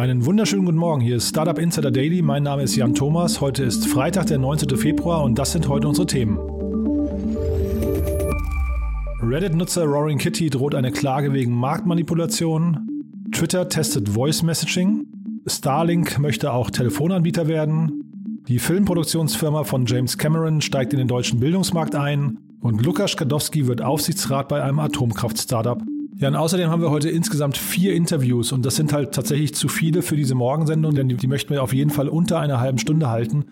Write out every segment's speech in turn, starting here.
Einen wunderschönen guten Morgen. Hier ist Startup Insider Daily. Mein Name ist Jan Thomas. Heute ist Freitag, der 19. Februar und das sind heute unsere Themen. Reddit-Nutzer Roaring Kitty droht eine Klage wegen Marktmanipulation. Twitter testet Voice Messaging. Starlink möchte auch Telefonanbieter werden. Die Filmproduktionsfirma von James Cameron steigt in den deutschen Bildungsmarkt ein. Und Lukas Skadowski wird Aufsichtsrat bei einem Atomkraft-Startup. Ja, und außerdem haben wir heute insgesamt vier Interviews und das sind halt tatsächlich zu viele für diese Morgensendung, denn die, die möchten wir auf jeden Fall unter einer halben Stunde halten.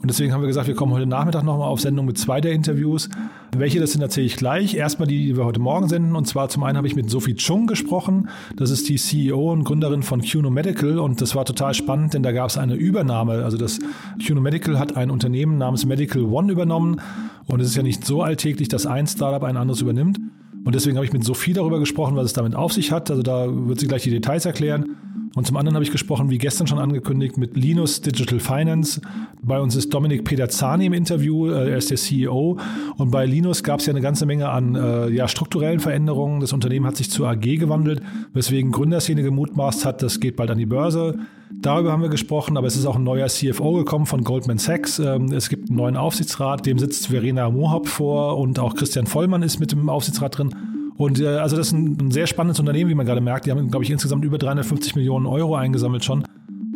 Und deswegen haben wir gesagt, wir kommen heute Nachmittag nochmal auf Sendung mit zwei der Interviews. Welche das sind, erzähle ich gleich. Erstmal die, die wir heute Morgen senden. Und zwar zum einen habe ich mit Sophie Chung gesprochen. Das ist die CEO und Gründerin von QNO Medical. Und das war total spannend, denn da gab es eine Übernahme. Also das QNO Medical hat ein Unternehmen namens Medical One übernommen. Und es ist ja nicht so alltäglich, dass ein Startup ein anderes übernimmt. Und deswegen habe ich mit Sophie darüber gesprochen, was es damit auf sich hat. Also da wird sie gleich die Details erklären. Und zum anderen habe ich gesprochen, wie gestern schon angekündigt, mit Linus Digital Finance. Bei uns ist Dominik Pederzani im Interview, äh, er ist der CEO. Und bei Linus gab es ja eine ganze Menge an äh, ja, strukturellen Veränderungen. Das Unternehmen hat sich zur AG gewandelt, weswegen Gründerszene gemutmaßt hat, das geht bald an die Börse. Darüber haben wir gesprochen, aber es ist auch ein neuer CFO gekommen von Goldman Sachs. Ähm, es gibt einen neuen Aufsichtsrat, dem sitzt Verena Mohaupt vor und auch Christian Vollmann ist mit dem Aufsichtsrat drin. Und äh, also das ist ein, ein, sehr spannendes Unternehmen, wie man gerade merkt. Die haben, glaube ich, insgesamt über 350 Millionen Euro eingesammelt schon.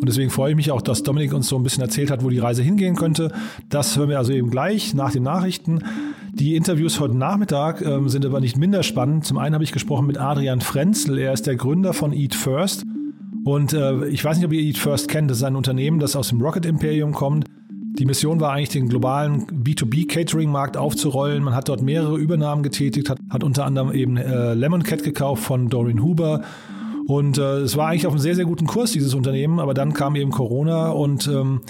Und deswegen freue ich mich auch, dass Dominik uns so ein bisschen erzählt hat, wo die Reise hingehen könnte. Das hören wir also eben gleich nach den Nachrichten. Die Interviews heute Nachmittag ähm, sind aber nicht minder spannend. Zum einen habe ich gesprochen mit Adrian Frenzel. Er ist der Gründer von Eat First. Und äh, ich weiß nicht, ob ihr Eat First kennt. Das ist ein Unternehmen, das aus dem Rocket Imperium kommt. Die Mission war eigentlich, den globalen B2B-Catering-Markt aufzurollen. Man hat dort mehrere Übernahmen getätigt, hat, hat unter anderem eben äh, Lemon Cat gekauft von Doreen Huber. Und äh, es war eigentlich auf einem sehr, sehr guten Kurs, dieses Unternehmen, aber dann kam eben Corona und ähm,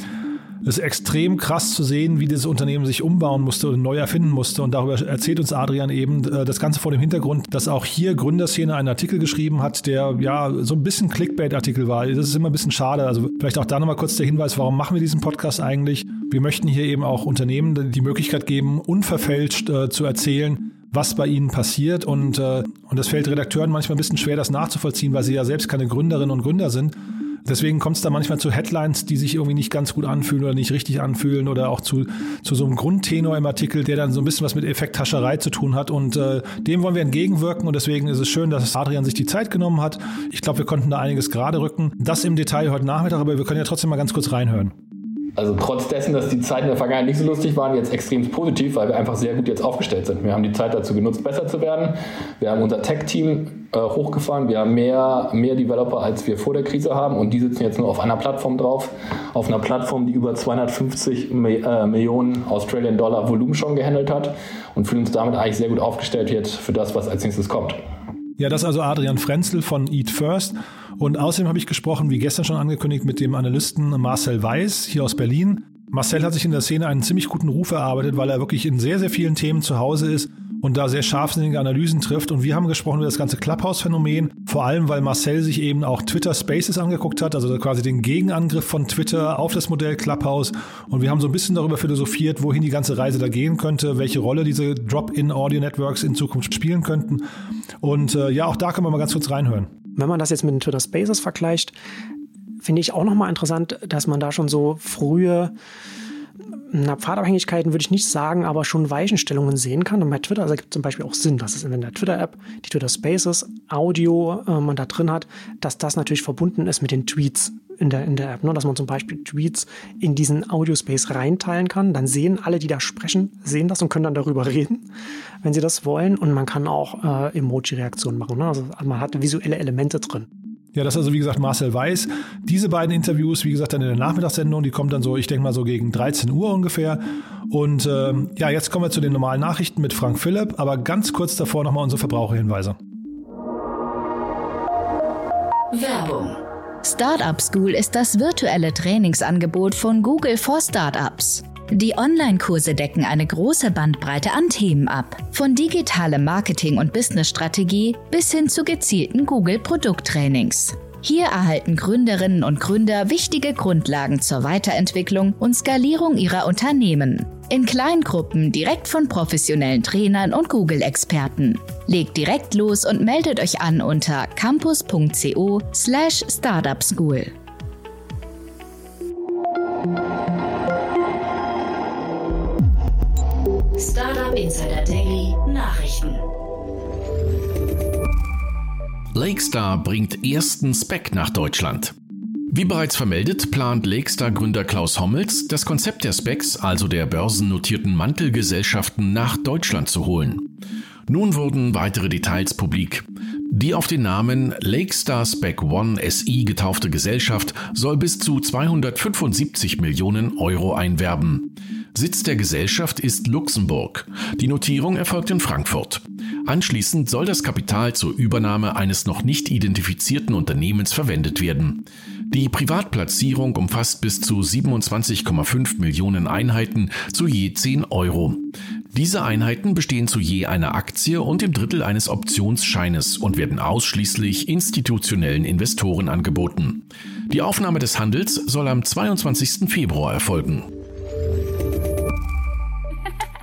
es ist extrem krass zu sehen, wie dieses Unternehmen sich umbauen musste und neu erfinden musste. Und darüber erzählt uns Adrian eben äh, das Ganze vor dem Hintergrund, dass auch hier Gründerszene einen Artikel geschrieben hat, der ja so ein bisschen Clickbait-Artikel war. Das ist immer ein bisschen schade. Also vielleicht auch da nochmal kurz der Hinweis, warum machen wir diesen Podcast eigentlich? Wir möchten hier eben auch Unternehmen die Möglichkeit geben, unverfälscht äh, zu erzählen, was bei ihnen passiert. Und, äh, und das fällt Redakteuren manchmal ein bisschen schwer, das nachzuvollziehen, weil sie ja selbst keine Gründerinnen und Gründer sind. Deswegen kommt es da manchmal zu Headlines, die sich irgendwie nicht ganz gut anfühlen oder nicht richtig anfühlen oder auch zu, zu so einem Grundtenor im Artikel, der dann so ein bisschen was mit Effekthascherei zu tun hat. Und äh, dem wollen wir entgegenwirken und deswegen ist es schön, dass Adrian sich die Zeit genommen hat. Ich glaube, wir konnten da einiges gerade rücken. Das im Detail heute Nachmittag, aber wir können ja trotzdem mal ganz kurz reinhören. Also trotz dessen, dass die Zeiten der Vergangenheit nicht so lustig waren, jetzt extrem positiv, weil wir einfach sehr gut jetzt aufgestellt sind. Wir haben die Zeit dazu genutzt, besser zu werden. Wir haben unser Tech-Team äh, hochgefahren. Wir haben mehr, mehr Developer, als wir vor der Krise haben. Und die sitzen jetzt nur auf einer Plattform drauf. Auf einer Plattform, die über 250 Mi äh, Millionen Australian Dollar Volumen schon gehandelt hat. Und fühlen uns damit eigentlich sehr gut aufgestellt jetzt für das, was als nächstes kommt. Ja, das ist also Adrian Frenzel von Eat First. Und außerdem habe ich gesprochen, wie gestern schon angekündigt, mit dem Analysten Marcel Weiß hier aus Berlin. Marcel hat sich in der Szene einen ziemlich guten Ruf erarbeitet, weil er wirklich in sehr, sehr vielen Themen zu Hause ist und da sehr scharfsinnige Analysen trifft. Und wir haben gesprochen über das ganze Clubhouse-Phänomen, vor allem weil Marcel sich eben auch Twitter Spaces angeguckt hat, also quasi den Gegenangriff von Twitter auf das Modell Clubhouse. Und wir haben so ein bisschen darüber philosophiert, wohin die ganze Reise da gehen könnte, welche Rolle diese Drop-in-Audio-Networks in Zukunft spielen könnten. Und äh, ja, auch da können wir mal ganz kurz reinhören. Wenn man das jetzt mit den Twitter Spaces vergleicht, finde ich auch nochmal interessant, dass man da schon so frühe na, Pfadabhängigkeiten würde ich nicht sagen, aber schon Weichenstellungen sehen kann. Und bei Twitter also gibt es zum Beispiel auch Sinn, dass es in der Twitter-App, die Twitter Spaces, Audio äh, man da drin hat, dass das natürlich verbunden ist mit den Tweets in der, in der App. Ne? Dass man zum Beispiel Tweets in diesen Audio-Space reinteilen kann. Dann sehen alle, die da sprechen, sehen das und können dann darüber reden, wenn sie das wollen. Und man kann auch äh, Emoji-Reaktionen machen. Ne? Also man hat visuelle Elemente drin. Ja, das ist also wie gesagt Marcel Weiß. Diese beiden Interviews, wie gesagt, dann in der Nachmittagssendung, die kommt dann so, ich denke mal so gegen 13 Uhr ungefähr. Und ähm, ja, jetzt kommen wir zu den normalen Nachrichten mit Frank Philipp, aber ganz kurz davor nochmal unsere Verbraucherhinweise. Werbung. Startup School ist das virtuelle Trainingsangebot von Google for Startups. Die Online-Kurse decken eine große Bandbreite an Themen ab, von digitalem Marketing und Businessstrategie bis hin zu gezielten Google-Produkttrainings. Hier erhalten Gründerinnen und Gründer wichtige Grundlagen zur Weiterentwicklung und Skalierung ihrer Unternehmen. In Kleingruppen direkt von professionellen Trainern und Google-Experten. Legt direkt los und meldet euch an unter campus.co Startup Insider Daily Nachrichten. Lakestar bringt ersten Spec nach Deutschland. Wie bereits vermeldet, plant Lakestar-Gründer Klaus Hommels, das Konzept der Specs, also der börsennotierten Mantelgesellschaften, nach Deutschland zu holen. Nun wurden weitere Details publik. Die auf den Namen Lakestar Spec One SI getaufte Gesellschaft soll bis zu 275 Millionen Euro einwerben. Sitz der Gesellschaft ist Luxemburg. Die Notierung erfolgt in Frankfurt. Anschließend soll das Kapital zur Übernahme eines noch nicht identifizierten Unternehmens verwendet werden. Die Privatplatzierung umfasst bis zu 27,5 Millionen Einheiten zu je 10 Euro. Diese Einheiten bestehen zu je einer Aktie und dem Drittel eines Optionsscheines und werden ausschließlich institutionellen Investoren angeboten. Die Aufnahme des Handels soll am 22. Februar erfolgen.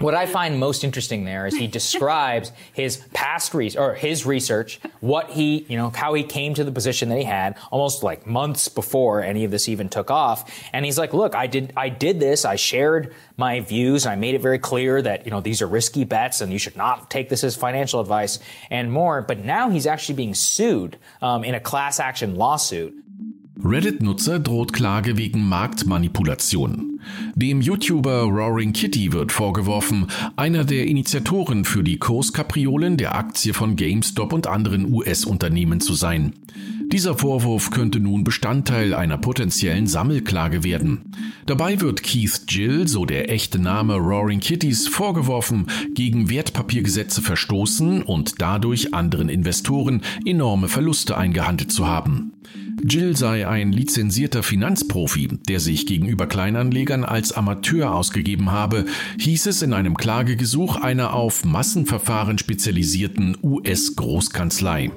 What I find most interesting there is he describes his past research or his research, what he, you know, how he came to the position that he had almost like months before any of this even took off. And he's like, look, I did, I did this. I shared my views. and I made it very clear that, you know, these are risky bets and you should not take this as financial advice and more. But now he's actually being sued um, in a class action lawsuit. Reddit-Nutzer droht Klage wegen Marktmanipulation. Dem YouTuber Roaring Kitty wird vorgeworfen, einer der Initiatoren für die Kurskapriolen der Aktie von GameStop und anderen US-Unternehmen zu sein. Dieser Vorwurf könnte nun Bestandteil einer potenziellen Sammelklage werden. Dabei wird Keith Gill, so der echte Name Roaring Kitties, vorgeworfen, gegen Wertpapiergesetze verstoßen und dadurch anderen Investoren enorme Verluste eingehandelt zu haben. Jill sei ein lizenzierter Finanzprofi, der sich gegenüber Kleinanlegern als Amateur ausgegeben habe, hieß es in einem Klagegesuch einer auf Massenverfahren spezialisierten US-Großkanzlei.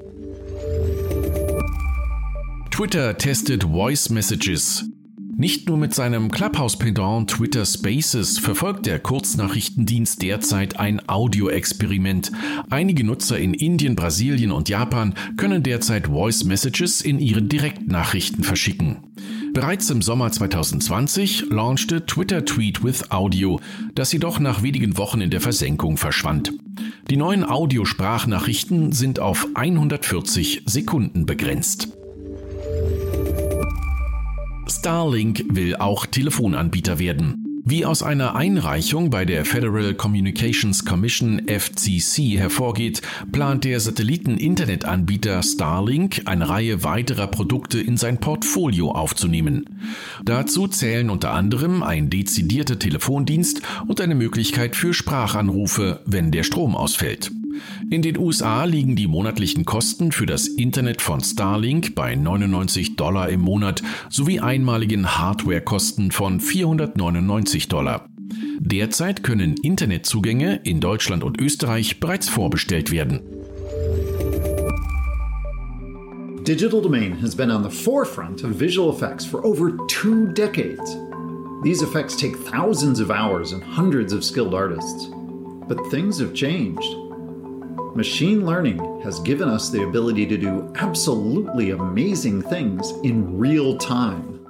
Twitter testet Voice Messages. Nicht nur mit seinem Clubhouse-Pendant Twitter Spaces verfolgt der Kurznachrichtendienst derzeit ein Audio-Experiment. Einige Nutzer in Indien, Brasilien und Japan können derzeit Voice Messages in ihren Direktnachrichten verschicken. Bereits im Sommer 2020 launchte Twitter Tweet with Audio, das jedoch nach wenigen Wochen in der Versenkung verschwand. Die neuen Audiosprachnachrichten sind auf 140 Sekunden begrenzt. Starlink will auch Telefonanbieter werden. Wie aus einer Einreichung bei der Federal Communications Commission FCC hervorgeht, plant der Satelliten-Internetanbieter Starlink eine Reihe weiterer Produkte in sein Portfolio aufzunehmen. Dazu zählen unter anderem ein dezidierter Telefondienst und eine Möglichkeit für Sprachanrufe, wenn der Strom ausfällt. In den USA liegen die monatlichen Kosten für das Internet von Starlink bei 99 Dollar im Monat sowie einmaligen Hardwarekosten von 499 Dollar. Derzeit können Internetzugänge in Deutschland und Österreich bereits vorbestellt werden. Digital Domain has been on the forefront of visual effects for over two decades. These effects take thousands of hours and hundreds of skilled artists. But things have changed. Machine learning has given us the ability to do absolutely amazing things in real time.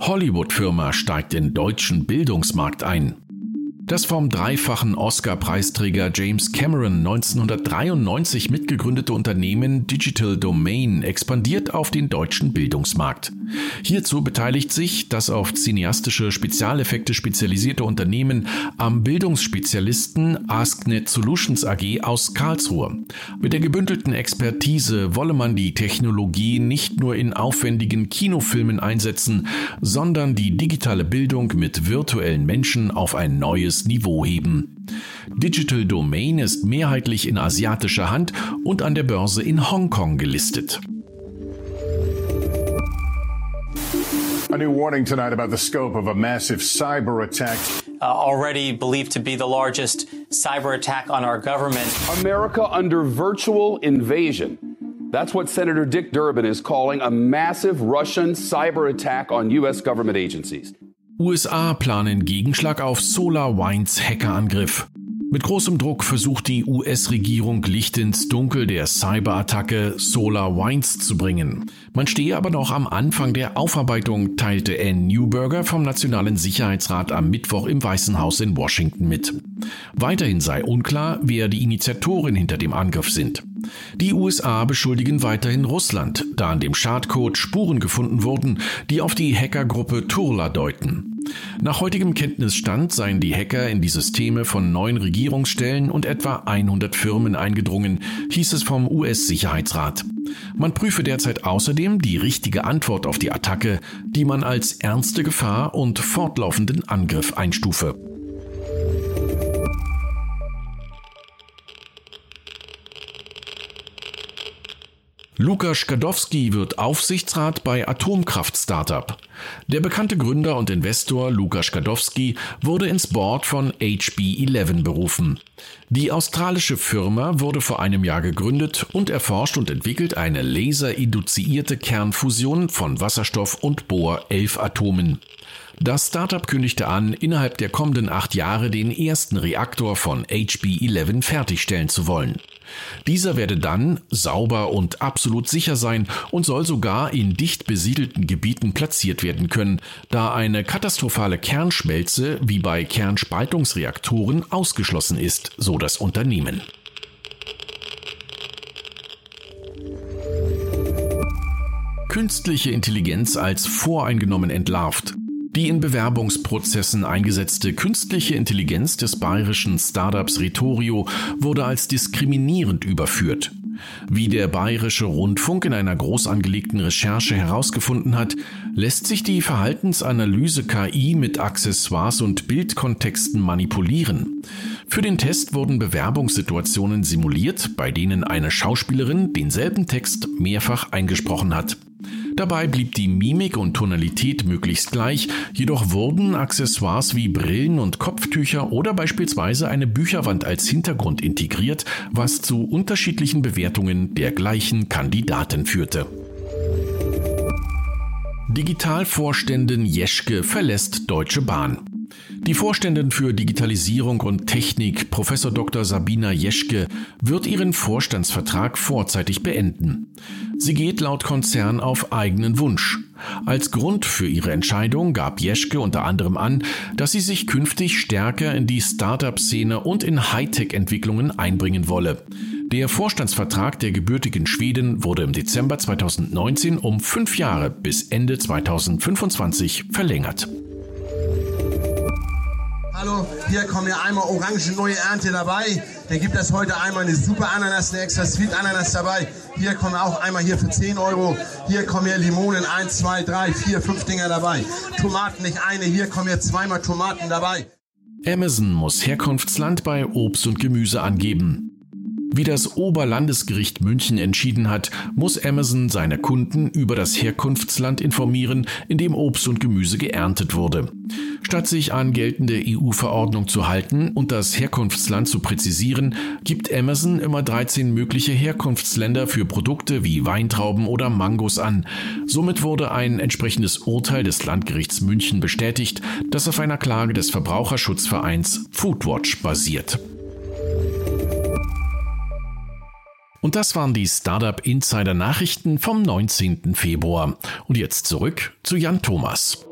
Hollywood-Firma steigt in deutschen Bildungsmarkt ein. Das vom dreifachen Oscar-Preisträger James Cameron 1993 mitgegründete Unternehmen Digital Domain expandiert auf den deutschen Bildungsmarkt. Hierzu beteiligt sich das auf cineastische Spezialeffekte spezialisierte Unternehmen am Bildungsspezialisten AskNet Solutions AG aus Karlsruhe. Mit der gebündelten Expertise wolle man die Technologie nicht nur in aufwendigen Kinofilmen einsetzen, sondern die digitale Bildung mit virtuellen Menschen auf ein neues neues Niveau heben. Digital Domain ist mehrheitlich in asiatischer Hand und an der Börse in Hongkong gelistet. A new warning tonight about the scope of a massive cyber attack. Uh, already believed to be the largest cyber attack on our government. America under virtual invasion. That's what Senator Dick Durbin is calling a massive Russian cyber attack on U.S. government agencies. USA planen Gegenschlag auf SolarWinds Hackerangriff. Mit großem Druck versucht die US-Regierung Licht ins Dunkel der Cyberattacke SolarWinds zu bringen. Man stehe aber noch am Anfang der Aufarbeitung, teilte Ann Newberger vom Nationalen Sicherheitsrat am Mittwoch im Weißen Haus in Washington mit. Weiterhin sei unklar, wer die Initiatoren hinter dem Angriff sind. Die USA beschuldigen weiterhin Russland, da an dem Schadcode Spuren gefunden wurden, die auf die Hackergruppe Turla deuten. Nach heutigem Kenntnisstand seien die Hacker in die Systeme von neun Regierungsstellen und etwa 100 Firmen eingedrungen, hieß es vom US-Sicherheitsrat. Man prüfe derzeit außerdem die richtige Antwort auf die Attacke, die man als ernste Gefahr und fortlaufenden Angriff einstufe. Lukas Skadowski wird Aufsichtsrat bei Atomkraft-Startup. Der bekannte Gründer und Investor Lukas Skadowski wurde ins Board von HB11 berufen. Die australische Firma wurde vor einem Jahr gegründet und erforscht und entwickelt eine laserinduzierte Kernfusion von Wasserstoff und Bohr-11-Atomen. Das Startup kündigte an, innerhalb der kommenden acht Jahre den ersten Reaktor von HB11 fertigstellen zu wollen. Dieser werde dann sauber und absolut sicher sein und soll sogar in dicht besiedelten Gebieten platziert werden können, da eine katastrophale Kernschmelze wie bei Kernspaltungsreaktoren ausgeschlossen ist, so das Unternehmen. Künstliche Intelligenz als voreingenommen entlarvt. Die in Bewerbungsprozessen eingesetzte künstliche Intelligenz des bayerischen Startups Retorio wurde als diskriminierend überführt. Wie der Bayerische Rundfunk in einer groß angelegten Recherche herausgefunden hat, lässt sich die Verhaltensanalyse KI mit Accessoires und Bildkontexten manipulieren. Für den Test wurden Bewerbungssituationen simuliert, bei denen eine Schauspielerin denselben Text mehrfach eingesprochen hat. Dabei blieb die Mimik und Tonalität möglichst gleich, jedoch wurden Accessoires wie Brillen und Kopftücher oder beispielsweise eine Bücherwand als Hintergrund integriert, was zu unterschiedlichen Bewertungen der gleichen Kandidaten führte. Digitalvorständin Jeschke verlässt Deutsche Bahn. Die Vorständin für Digitalisierung und Technik, Professor Dr. Sabina Jeschke, wird ihren Vorstandsvertrag vorzeitig beenden. Sie geht laut Konzern auf eigenen Wunsch. Als Grund für ihre Entscheidung gab Jeschke unter anderem an, dass sie sich künftig stärker in die Startup-Szene und in Hightech-Entwicklungen einbringen wolle. Der Vorstandsvertrag der gebürtigen Schweden wurde im Dezember 2019 um fünf Jahre bis Ende 2025 verlängert. Hallo, hier kommen ja einmal orange neue Ernte dabei. Dann gibt es heute einmal eine super Ananas, eine extra Sweet Ananas dabei. Hier kommen auch einmal hier für 10 Euro. Hier kommen ja Limonen, 1, 2, 3, 4, 5 Dinger dabei. Tomaten nicht eine, hier kommen ja zweimal Tomaten dabei. Amazon muss Herkunftsland bei Obst und Gemüse angeben. Wie das Oberlandesgericht München entschieden hat, muss Amazon seine Kunden über das Herkunftsland informieren, in dem Obst und Gemüse geerntet wurde. Statt sich an geltende EU-Verordnung zu halten und das Herkunftsland zu präzisieren, gibt Amazon immer 13 mögliche Herkunftsländer für Produkte wie Weintrauben oder Mangos an. Somit wurde ein entsprechendes Urteil des Landgerichts München bestätigt, das auf einer Klage des Verbraucherschutzvereins Foodwatch basiert. Und das waren die Startup Insider Nachrichten vom 19. Februar. Und jetzt zurück zu Jan Thomas.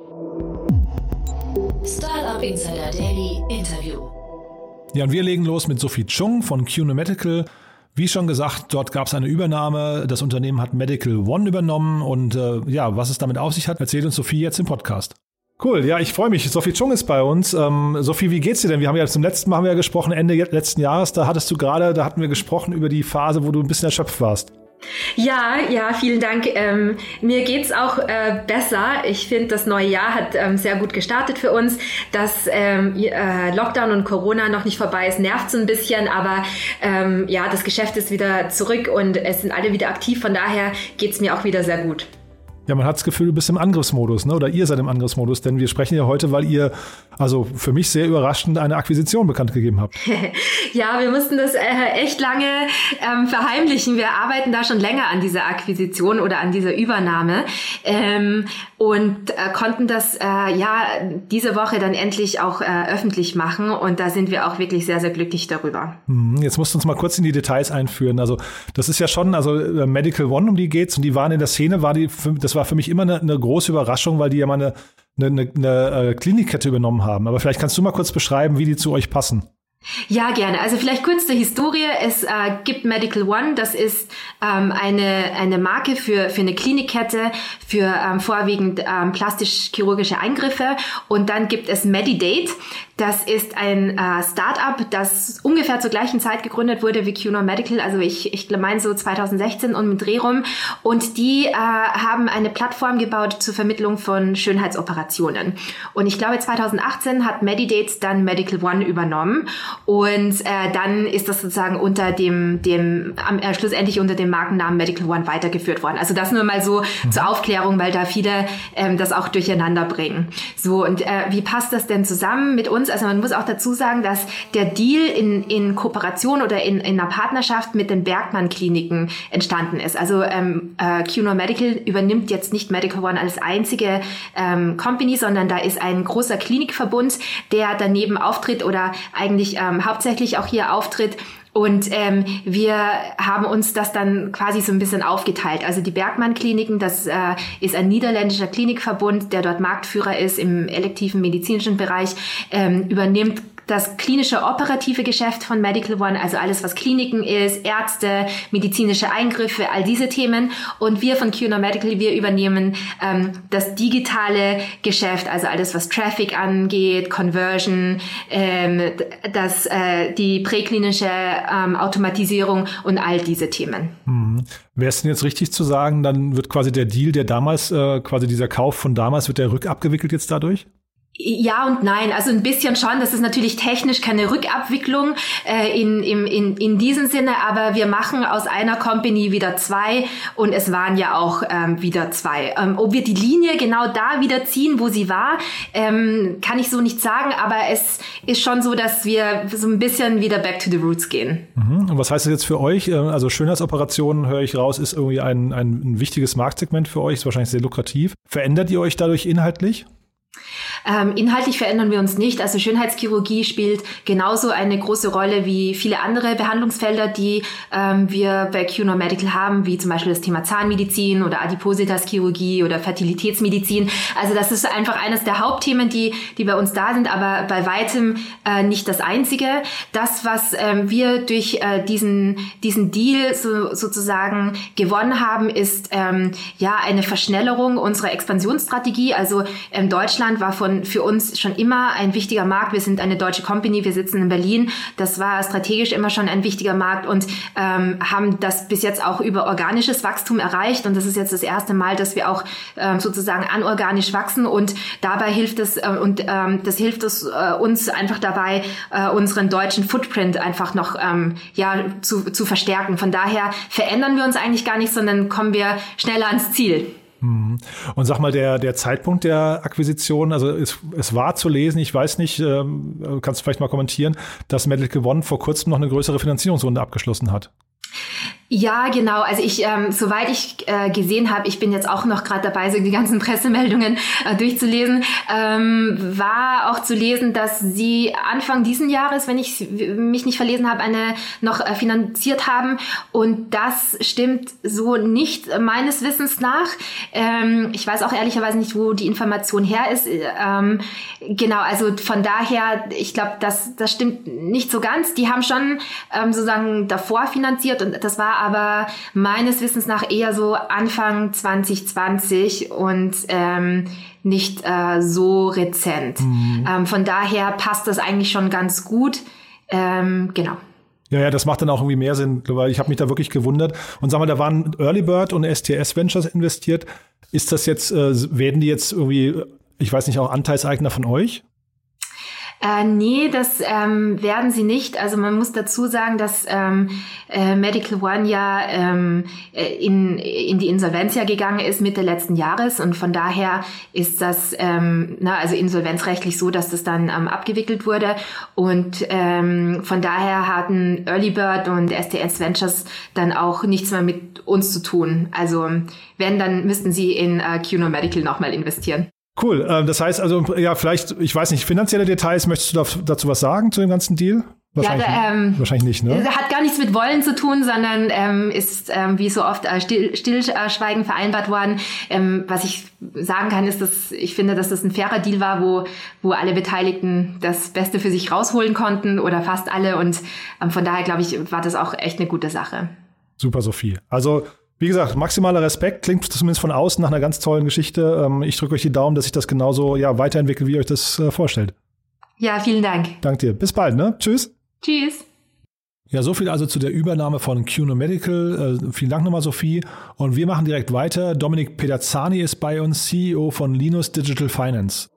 Startup Insider Daily Interview. Ja, und wir legen los mit Sophie Chung von QNO Medical. Wie schon gesagt, dort gab es eine Übernahme. Das Unternehmen hat Medical One übernommen. Und äh, ja, was es damit auf sich hat, erzählt uns Sophie jetzt im Podcast. Cool, ja, ich freue mich. Sophie Chung ist bei uns. Ähm, Sophie, wie geht's dir denn? Wir haben ja zum letzten Mal haben wir ja gesprochen, Ende letzten Jahres. Da hattest du gerade, da hatten wir gesprochen über die Phase, wo du ein bisschen erschöpft warst. Ja, ja, vielen Dank. Ähm, mir geht's auch äh, besser. Ich finde, das neue Jahr hat ähm, sehr gut gestartet für uns. Dass ähm, äh, Lockdown und Corona noch nicht vorbei ist, nervt so ein bisschen, aber ähm, ja, das Geschäft ist wieder zurück und es sind alle wieder aktiv. Von daher geht's mir auch wieder sehr gut. Ja, man hat das Gefühl, du bist im Angriffsmodus, ne? oder ihr seid im Angriffsmodus, denn wir sprechen ja heute, weil ihr, also für mich sehr überraschend, eine Akquisition bekannt gegeben habt. ja, wir mussten das äh, echt lange ähm, verheimlichen. Wir arbeiten da schon länger an dieser Akquisition oder an dieser Übernahme. Ähm, und äh, konnten das äh, ja diese Woche dann endlich auch äh, öffentlich machen und da sind wir auch wirklich sehr, sehr glücklich darüber. Mhm, jetzt musst du uns mal kurz in die Details einführen. Also das ist ja schon, also äh, Medical One, um die geht's und die waren in der Szene, war die, das war für mich immer eine, eine große Überraschung, weil die ja mal eine, eine, eine äh, Klinikkette übernommen haben. Aber vielleicht kannst du mal kurz beschreiben, wie die zu euch passen. Ja, gerne. Also vielleicht kurz zur Historie. Es äh, gibt Medical One, das ist ähm, eine, eine Marke für, für eine Klinikkette, für ähm, vorwiegend ähm, plastisch-chirurgische Eingriffe. Und dann gibt es Medidate. Das ist ein äh, Startup, das ungefähr zur gleichen Zeit gegründet wurde wie QNO Medical. Also ich, ich meine so 2016 und mit Dreh rum. Und die äh, haben eine Plattform gebaut zur Vermittlung von Schönheitsoperationen. Und ich glaube 2018 hat Medidate dann Medical One übernommen. Und äh, dann ist das sozusagen unter dem, dem äh, schlussendlich unter dem Markennamen Medical One weitergeführt worden. Also das nur mal so mhm. zur Aufklärung, weil da viele ähm, das auch durcheinander bringen. So, und äh, wie passt das denn zusammen mit uns? Also man muss auch dazu sagen, dass der Deal in, in Kooperation oder in, in einer Partnerschaft mit den Bergmann-Kliniken entstanden ist. Also ähm, äh, QNO Medical übernimmt jetzt nicht Medical One als einzige ähm, Company, sondern da ist ein großer Klinikverbund, der daneben auftritt oder eigentlich ähm, hauptsächlich auch hier auftritt und ähm, wir haben uns das dann quasi so ein bisschen aufgeteilt. Also die Bergmann-Kliniken, das äh, ist ein niederländischer Klinikverbund, der dort Marktführer ist im elektiven medizinischen Bereich, ähm, übernimmt das klinische operative Geschäft von Medical One, also alles, was Kliniken ist, Ärzte, medizinische Eingriffe, all diese Themen. Und wir von QNO Medical, wir übernehmen ähm, das digitale Geschäft, also alles, was Traffic angeht, Conversion, ähm, das, äh, die präklinische ähm, Automatisierung und all diese Themen. Mhm. Wäre es denn jetzt richtig zu sagen, dann wird quasi der Deal, der damals, äh, quasi dieser Kauf von damals, wird der rückabgewickelt jetzt dadurch? Ja und nein, also ein bisschen schon. Das ist natürlich technisch keine Rückabwicklung äh, in, in, in, in diesem Sinne, aber wir machen aus einer Company wieder zwei und es waren ja auch ähm, wieder zwei. Ähm, ob wir die Linie genau da wieder ziehen, wo sie war, ähm, kann ich so nicht sagen, aber es ist schon so, dass wir so ein bisschen wieder back to the roots gehen. Mhm. Und was heißt das jetzt für euch? Ähm, also Schönheitsoperationen, höre ich raus, ist irgendwie ein, ein, ein wichtiges Marktsegment für euch, ist wahrscheinlich sehr lukrativ. Verändert ihr euch dadurch inhaltlich? Ähm, inhaltlich verändern wir uns nicht. Also Schönheitschirurgie spielt genauso eine große Rolle wie viele andere Behandlungsfelder, die ähm, wir bei QNO Medical haben, wie zum Beispiel das Thema Zahnmedizin oder Adipositas-Chirurgie oder Fertilitätsmedizin. Also das ist einfach eines der Hauptthemen, die, die bei uns da sind, aber bei weitem äh, nicht das einzige. Das, was ähm, wir durch äh, diesen, diesen Deal so, sozusagen gewonnen haben, ist ähm, ja eine Verschnellerung unserer Expansionsstrategie. Also ähm, Deutschland war von für uns schon immer ein wichtiger Markt. Wir sind eine deutsche Company, wir sitzen in Berlin. Das war strategisch immer schon ein wichtiger Markt und ähm, haben das bis jetzt auch über organisches Wachstum erreicht. Und das ist jetzt das erste Mal, dass wir auch ähm, sozusagen anorganisch wachsen. Und dabei hilft es äh, und ähm, das hilft es äh, uns einfach dabei, äh, unseren deutschen Footprint einfach noch ähm, ja zu, zu verstärken. Von daher verändern wir uns eigentlich gar nicht, sondern kommen wir schneller ans Ziel. Mhm. Und sag mal, der, der Zeitpunkt der Akquisition, also es, es war zu lesen, ich weiß nicht, ähm, kannst du vielleicht mal kommentieren, dass Medical One vor kurzem noch eine größere Finanzierungsrunde abgeschlossen hat. Ja, genau. Also ich, ähm, soweit ich äh, gesehen habe, ich bin jetzt auch noch gerade dabei, so die ganzen Pressemeldungen äh, durchzulesen, ähm, war auch zu lesen, dass sie Anfang diesen Jahres, wenn ich mich nicht verlesen habe, eine noch äh, finanziert haben. Und das stimmt so nicht meines Wissens nach. Ähm, ich weiß auch ehrlicherweise nicht, wo die Information her ist. Ähm, genau, also von daher, ich glaube, das, das stimmt nicht so ganz. Die haben schon ähm, sozusagen davor finanziert und das war aber meines Wissens nach eher so Anfang 2020 und ähm, nicht äh, so rezent. Mhm. Ähm, von daher passt das eigentlich schon ganz gut. Ähm, genau. Ja, ja, das macht dann auch irgendwie mehr Sinn, weil ich habe mich da wirklich gewundert. Und sag mal, da waren Early Bird und STS Ventures investiert. Ist das jetzt, äh, werden die jetzt irgendwie, ich weiß nicht, auch Anteilseigner von euch? Äh, nee, das ähm, werden sie nicht. Also man muss dazu sagen, dass ähm, äh, Medical One ja ähm, äh, in, in die Insolvenz ja gegangen ist Mitte letzten Jahres und von daher ist das ähm, na, also insolvenzrechtlich so, dass das dann ähm, abgewickelt wurde und ähm, von daher hatten Early Bird und STS Ventures dann auch nichts mehr mit uns zu tun. Also wenn, dann müssten sie in äh, QNO Medical nochmal investieren. Cool. Ähm, das heißt also, ja, vielleicht, ich weiß nicht, finanzielle Details, möchtest du dazu was sagen zu dem ganzen Deal? Wahrscheinlich, ja, ähm, wahrscheinlich nicht, ne? Hat gar nichts mit Wollen zu tun, sondern ähm, ist ähm, wie so oft äh, still, Stillschweigen vereinbart worden. Ähm, was ich sagen kann, ist, dass ich finde, dass das ein fairer Deal war, wo, wo alle Beteiligten das Beste für sich rausholen konnten oder fast alle. Und ähm, von daher, glaube ich, war das auch echt eine gute Sache. Super, Sophie. Also wie gesagt, maximaler Respekt, klingt zumindest von außen nach einer ganz tollen Geschichte. Ähm, ich drücke euch die Daumen, dass sich das genauso ja, weiterentwickelt, wie ihr euch das äh, vorstellt. Ja, vielen Dank. Dank dir. Bis bald, ne? Tschüss. Tschüss. Ja, so viel also zu der Übernahme von QNO Medical. Äh, vielen Dank nochmal, Sophie. Und wir machen direkt weiter. Dominik Pedazzani ist bei uns, CEO von Linus Digital Finance.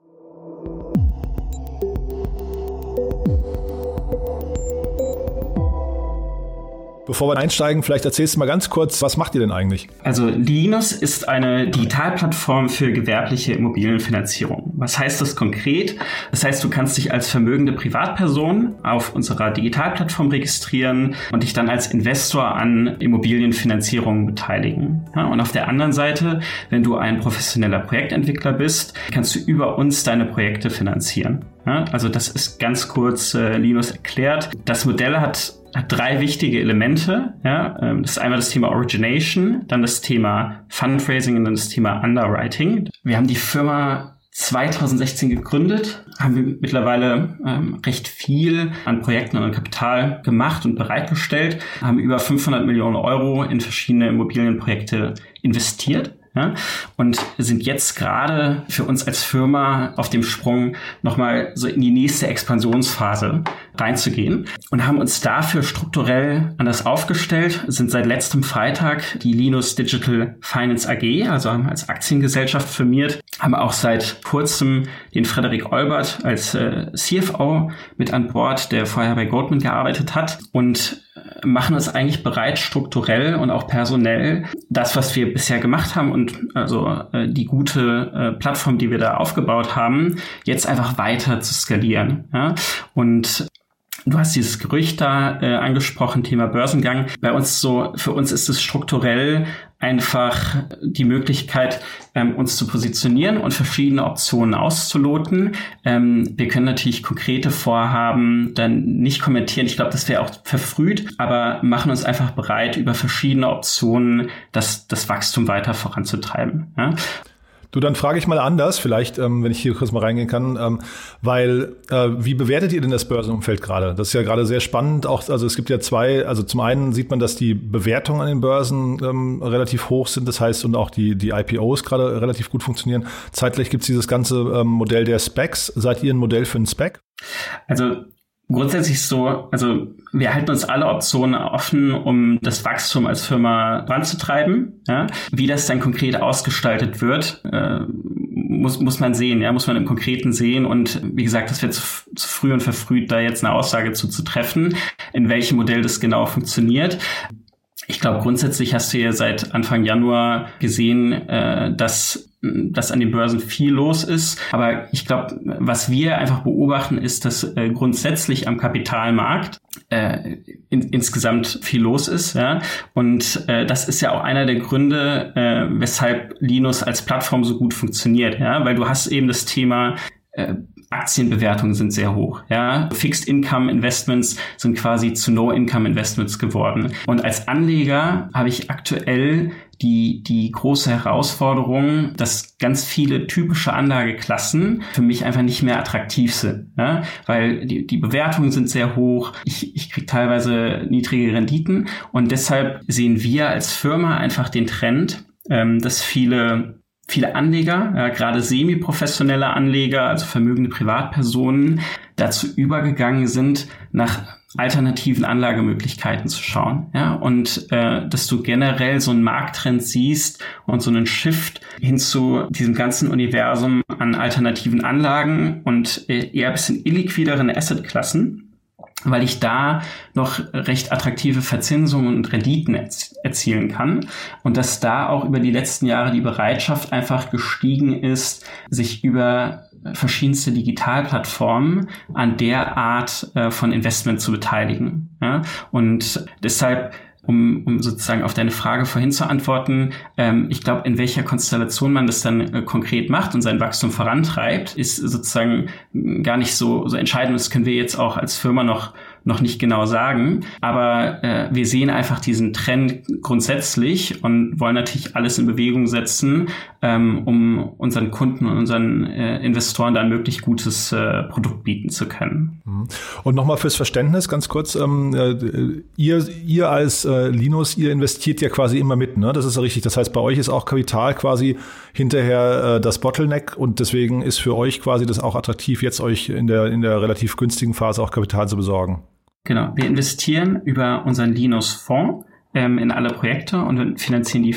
Bevor wir einsteigen, vielleicht erzählst du mal ganz kurz, was macht ihr denn eigentlich? Also Linus ist eine Digitalplattform für gewerbliche Immobilienfinanzierung. Was heißt das konkret? Das heißt, du kannst dich als vermögende Privatperson auf unserer Digitalplattform registrieren und dich dann als Investor an Immobilienfinanzierungen beteiligen. Ja, und auf der anderen Seite, wenn du ein professioneller Projektentwickler bist, kannst du über uns deine Projekte finanzieren. Ja, also das ist ganz kurz äh, Linus erklärt. Das Modell hat hat drei wichtige Elemente. Ja, ähm, das ist einmal das Thema Origination, dann das Thema Fundraising und dann das Thema Underwriting. Wir haben die Firma 2016 gegründet, haben wir mittlerweile ähm, recht viel an Projekten und an Kapital gemacht und bereitgestellt, haben über 500 Millionen Euro in verschiedene Immobilienprojekte investiert. Ja? Und sind jetzt gerade für uns als Firma auf dem Sprung, nochmal so in die nächste Expansionsphase reinzugehen und haben uns dafür strukturell anders aufgestellt, sind seit letztem Freitag die Linus Digital Finance AG, also haben als Aktiengesellschaft firmiert, haben auch seit kurzem den Frederik Olbert als äh, CFO mit an Bord, der vorher bei Goldman gearbeitet hat und machen uns eigentlich bereit, strukturell und auch personell das, was wir bisher gemacht haben und also äh, die gute äh, Plattform, die wir da aufgebaut haben, jetzt einfach weiter zu skalieren. Ja? Und Du hast dieses Gerücht da äh, angesprochen, Thema Börsengang. Bei uns so, für uns ist es strukturell einfach die Möglichkeit, ähm, uns zu positionieren und verschiedene Optionen auszuloten. Ähm, wir können natürlich konkrete Vorhaben dann nicht kommentieren. Ich glaube, das wäre auch verfrüht, aber machen uns einfach bereit, über verschiedene Optionen das, das Wachstum weiter voranzutreiben. Ja? Du, dann frage ich mal anders, vielleicht, ähm, wenn ich hier kurz mal reingehen kann, ähm, weil äh, wie bewertet ihr denn das Börsenumfeld gerade? Das ist ja gerade sehr spannend. Auch, also es gibt ja zwei, also zum einen sieht man, dass die Bewertungen an den Börsen ähm, relativ hoch sind, das heißt, und auch die, die IPOs gerade relativ gut funktionieren. Zeitgleich gibt es dieses ganze ähm, Modell der Specs. Seid ihr ein Modell für einen Spec? Also grundsätzlich so, also wir halten uns alle Optionen offen, um das Wachstum als Firma voranzutreiben. Ja? Wie das dann konkret ausgestaltet wird, äh, muss, muss man sehen, ja, muss man im Konkreten sehen. Und wie gesagt, das wird zu, zu früh und verfrüht, da jetzt eine Aussage zu, zu treffen, in welchem Modell das genau funktioniert. Ich glaube, grundsätzlich hast du ja seit Anfang Januar gesehen, äh, dass dass an den Börsen viel los ist. Aber ich glaube, was wir einfach beobachten, ist, dass äh, grundsätzlich am Kapitalmarkt äh, in, insgesamt viel los ist. Ja? Und äh, das ist ja auch einer der Gründe, äh, weshalb Linus als Plattform so gut funktioniert. Ja? Weil du hast eben das Thema äh, Aktienbewertungen sind sehr hoch. Ja, Fixed Income Investments sind quasi zu No Income Investments geworden. Und als Anleger habe ich aktuell die, die große Herausforderung, dass ganz viele typische Anlageklassen für mich einfach nicht mehr attraktiv sind. Ja? Weil die, die Bewertungen sind sehr hoch, ich, ich kriege teilweise niedrige Renditen und deshalb sehen wir als Firma einfach den Trend, ähm, dass viele viele Anleger, ja, gerade semi-professionelle Anleger, also vermögende Privatpersonen, dazu übergegangen sind, nach alternativen Anlagemöglichkeiten zu schauen. Ja? Und äh, dass du generell so einen Markttrend siehst und so einen Shift hin zu diesem ganzen Universum an alternativen Anlagen und äh, eher bisschen illiquideren Assetklassen weil ich da noch recht attraktive Verzinsungen und Renditen erzielen kann und dass da auch über die letzten Jahre die Bereitschaft einfach gestiegen ist, sich über verschiedenste Digitalplattformen an der Art äh, von Investment zu beteiligen. Ja? Und deshalb um, um sozusagen auf deine Frage vorhin zu antworten, ähm, ich glaube, in welcher Konstellation man das dann äh, konkret macht und sein Wachstum vorantreibt, ist sozusagen gar nicht so, so entscheidend. Das können wir jetzt auch als Firma noch noch nicht genau sagen. Aber äh, wir sehen einfach diesen Trend grundsätzlich und wollen natürlich alles in Bewegung setzen, ähm, um unseren Kunden und unseren äh, Investoren dann möglichst gutes äh, Produkt bieten zu können. Mhm. Und nochmal fürs Verständnis ganz kurz, ähm, äh, ihr, ihr als äh, Linus, ihr investiert ja quasi immer mit, ne? Das ist richtig. Das heißt, bei euch ist auch Kapital quasi hinterher äh, das Bottleneck und deswegen ist für euch quasi das auch attraktiv, jetzt euch in der, in der relativ günstigen Phase auch Kapital zu besorgen. Genau, wir investieren über unseren Linus-Fonds ähm, in alle Projekte und finanzieren die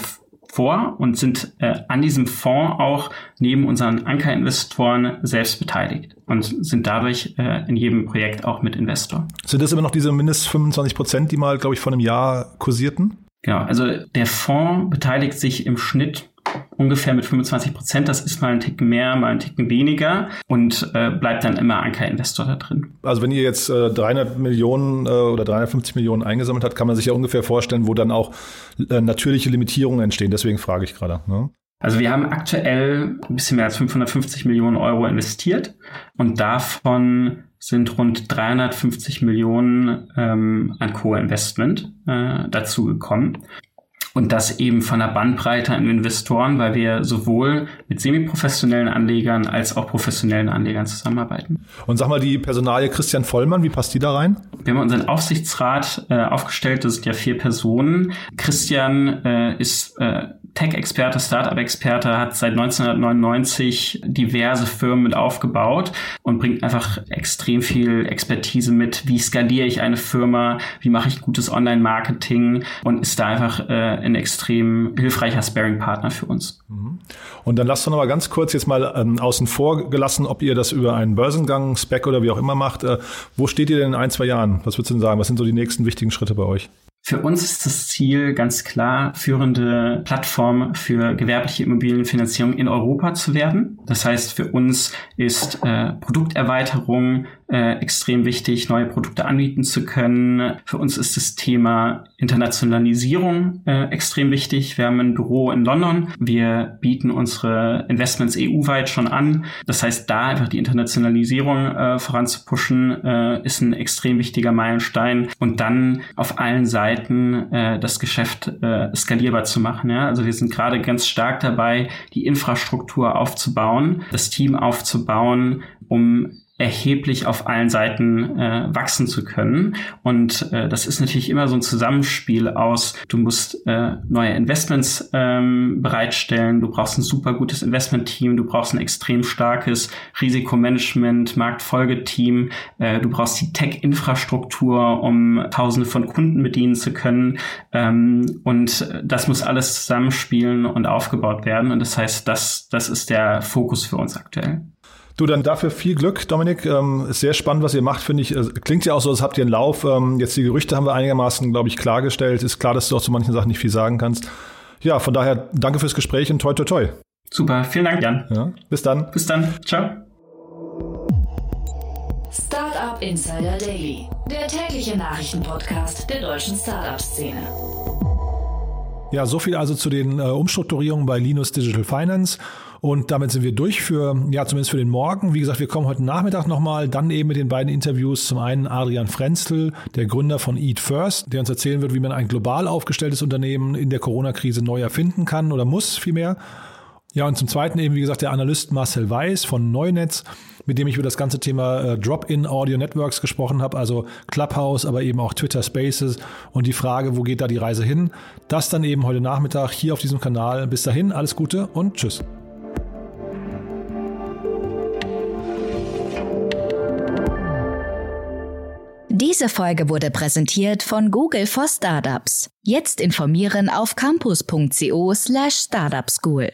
vor und sind äh, an diesem Fonds auch neben unseren Ankerinvestoren selbst beteiligt und sind dadurch äh, in jedem Projekt auch mit Investor. Sind das immer noch diese mindest 25 Prozent, die mal, glaube ich, vor einem Jahr kursierten? Genau, also der Fonds beteiligt sich im Schnitt ungefähr mit 25 Prozent. Das ist mal ein Ticken mehr, mal ein Ticken weniger und äh, bleibt dann immer Ankerinvestor da drin. Also wenn ihr jetzt äh, 300 Millionen äh, oder 350 Millionen eingesammelt habt, kann man sich ja ungefähr vorstellen, wo dann auch äh, natürliche Limitierungen entstehen. Deswegen frage ich gerade. Ne? Also wir haben aktuell ein bisschen mehr als 550 Millionen Euro investiert und davon sind rund 350 Millionen ähm, an Co-Investment äh, dazugekommen. Und das eben von der Bandbreite an Investoren, weil wir sowohl mit semiprofessionellen Anlegern als auch professionellen Anlegern zusammenarbeiten. Und sag mal, die Personalie Christian Vollmann, wie passt die da rein? Wir haben unseren Aufsichtsrat äh, aufgestellt, das sind ja vier Personen. Christian äh, ist äh, Tech-Experte, Startup-Experte, hat seit 1999 diverse Firmen mit aufgebaut und bringt einfach extrem viel Expertise mit. Wie skaliere ich eine Firma? Wie mache ich gutes Online-Marketing? Und ist da einfach äh, ein extrem hilfreicher Sparing-Partner für uns. Mhm. Und dann lasst doch noch mal ganz kurz jetzt mal ähm, außen vor gelassen, ob ihr das über einen Börsengang, Spec oder wie auch immer macht. Äh, wo steht ihr denn in ein, zwei Jahren? Was würdest du denn sagen? Was sind so die nächsten wichtigen Schritte bei euch? Für uns ist das Ziel ganz klar, führende Plattform für gewerbliche Immobilienfinanzierung in Europa zu werden. Das heißt, für uns ist äh, Produkterweiterung äh, extrem wichtig, neue Produkte anbieten zu können. Für uns ist das Thema Internationalisierung äh, extrem wichtig. Wir haben ein Büro in London. Wir bieten unsere Investments EU-weit schon an. Das heißt, da einfach die Internationalisierung äh, voranzupushen, äh, ist ein extrem wichtiger Meilenstein. Und dann auf allen Seiten äh, das Geschäft äh, skalierbar zu machen. Ja? Also wir sind gerade ganz stark dabei, die Infrastruktur aufzubauen, das Team aufzubauen, um erheblich auf allen Seiten äh, wachsen zu können. Und äh, das ist natürlich immer so ein Zusammenspiel aus, du musst äh, neue Investments ähm, bereitstellen, du brauchst ein super gutes Investment-Team, du brauchst ein extrem starkes Risikomanagement, Marktfolgeteam, äh, du brauchst die Tech-Infrastruktur, um tausende von Kunden bedienen zu können. Ähm, und das muss alles zusammenspielen und aufgebaut werden. Und das heißt, das, das ist der Fokus für uns aktuell. Du, dann dafür viel Glück, Dominik. Ähm, ist sehr spannend, was ihr macht, finde ich. Klingt ja auch so, als habt ihr einen Lauf. Ähm, jetzt die Gerüchte haben wir einigermaßen, glaube ich, klargestellt. Ist klar, dass du auch zu manchen Sachen nicht viel sagen kannst. Ja, von daher danke fürs Gespräch und toi, toi, toi. Super, vielen Dank, Jan. Ja, bis dann. Bis dann. Ciao. Startup Insider Daily, der tägliche Nachrichtenpodcast der deutschen Startup-Szene. Ja, so viel also zu den äh, Umstrukturierungen bei Linus Digital Finance. Und damit sind wir durch für, ja, zumindest für den Morgen. Wie gesagt, wir kommen heute Nachmittag nochmal, dann eben mit den beiden Interviews. Zum einen Adrian Frenzel, der Gründer von Eat First, der uns erzählen wird, wie man ein global aufgestelltes Unternehmen in der Corona-Krise neu erfinden kann oder muss vielmehr. Ja, und zum Zweiten eben, wie gesagt, der Analyst Marcel Weiß von Neunetz, mit dem ich über das ganze Thema äh, Drop-in Audio Networks gesprochen habe, also Clubhouse, aber eben auch Twitter Spaces und die Frage, wo geht da die Reise hin? Das dann eben heute Nachmittag hier auf diesem Kanal. Bis dahin, alles Gute und tschüss. Diese Folge wurde präsentiert von Google for Startups. Jetzt informieren auf campus.co slash startupschool.